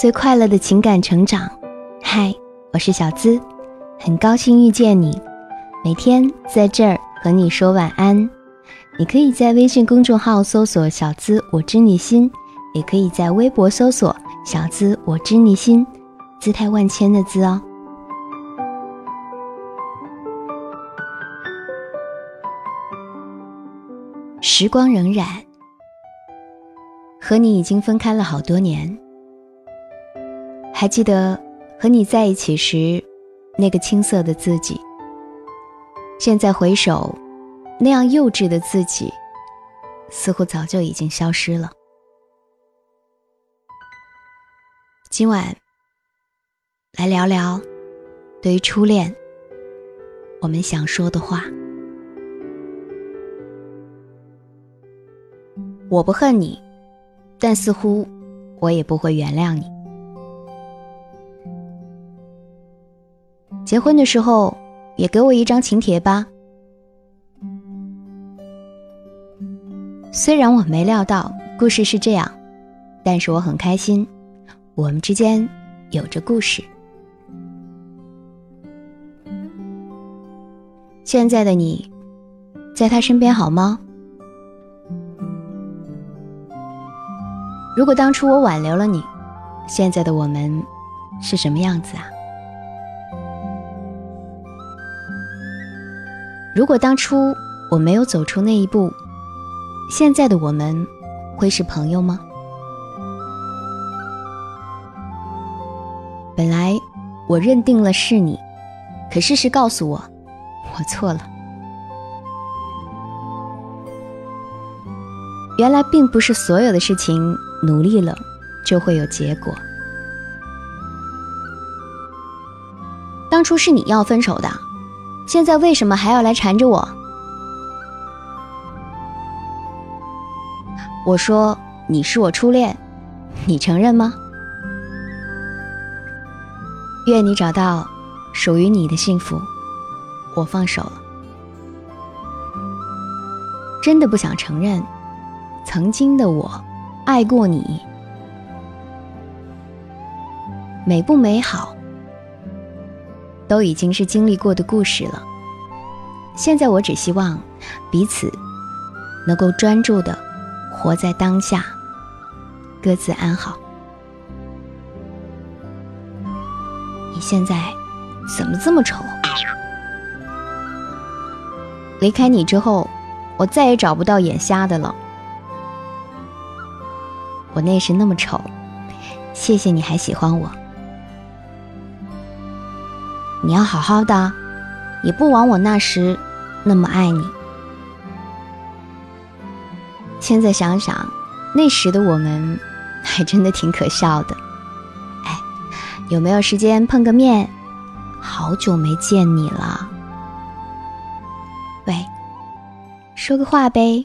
最快乐的情感成长。嗨，我是小资，很高兴遇见你。每天在这儿和你说晚安。你可以在微信公众号搜索“小资我知你心”，也可以在微博搜索“小资我知你心”，姿态万千的“资”哦。时光荏苒，和你已经分开了好多年。还记得和你在一起时那个青涩的自己。现在回首，那样幼稚的自己，似乎早就已经消失了。今晚来聊聊对于初恋我们想说的话。我不恨你，但似乎我也不会原谅你。结婚的时候，也给我一张请帖吧。虽然我没料到故事是这样，但是我很开心，我们之间有着故事。现在的你，在他身边好吗？如果当初我挽留了你，现在的我们是什么样子啊？如果当初我没有走出那一步，现在的我们会是朋友吗？本来我认定了是你，可事实告诉我，我错了。原来并不是所有的事情。努力了，就会有结果。当初是你要分手的，现在为什么还要来缠着我？我说你是我初恋，你承认吗？愿你找到属于你的幸福。我放手了，真的不想承认，曾经的我。爱过你，美不美好，都已经是经历过的故事了。现在我只希望彼此能够专注的活在当下，各自安好。你现在怎么这么丑？离开你之后，我再也找不到眼瞎的了。我那时那么丑，谢谢你还喜欢我。你要好好的，也不枉我那时那么爱你。现在想想，那时的我们 还真的挺可笑的。哎，有没有时间碰个面？好久没见你了。喂，说个话呗。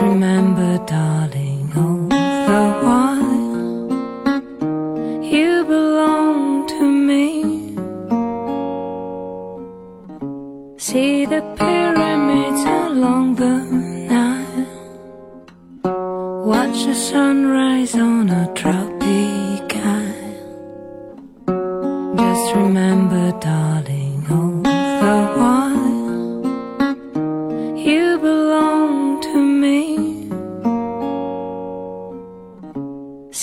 Remember, darling, all the while you belong to me. See the pyramids along the Nile. Watch the sunrise on a tropic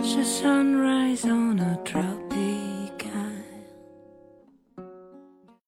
The sunrise on a tropic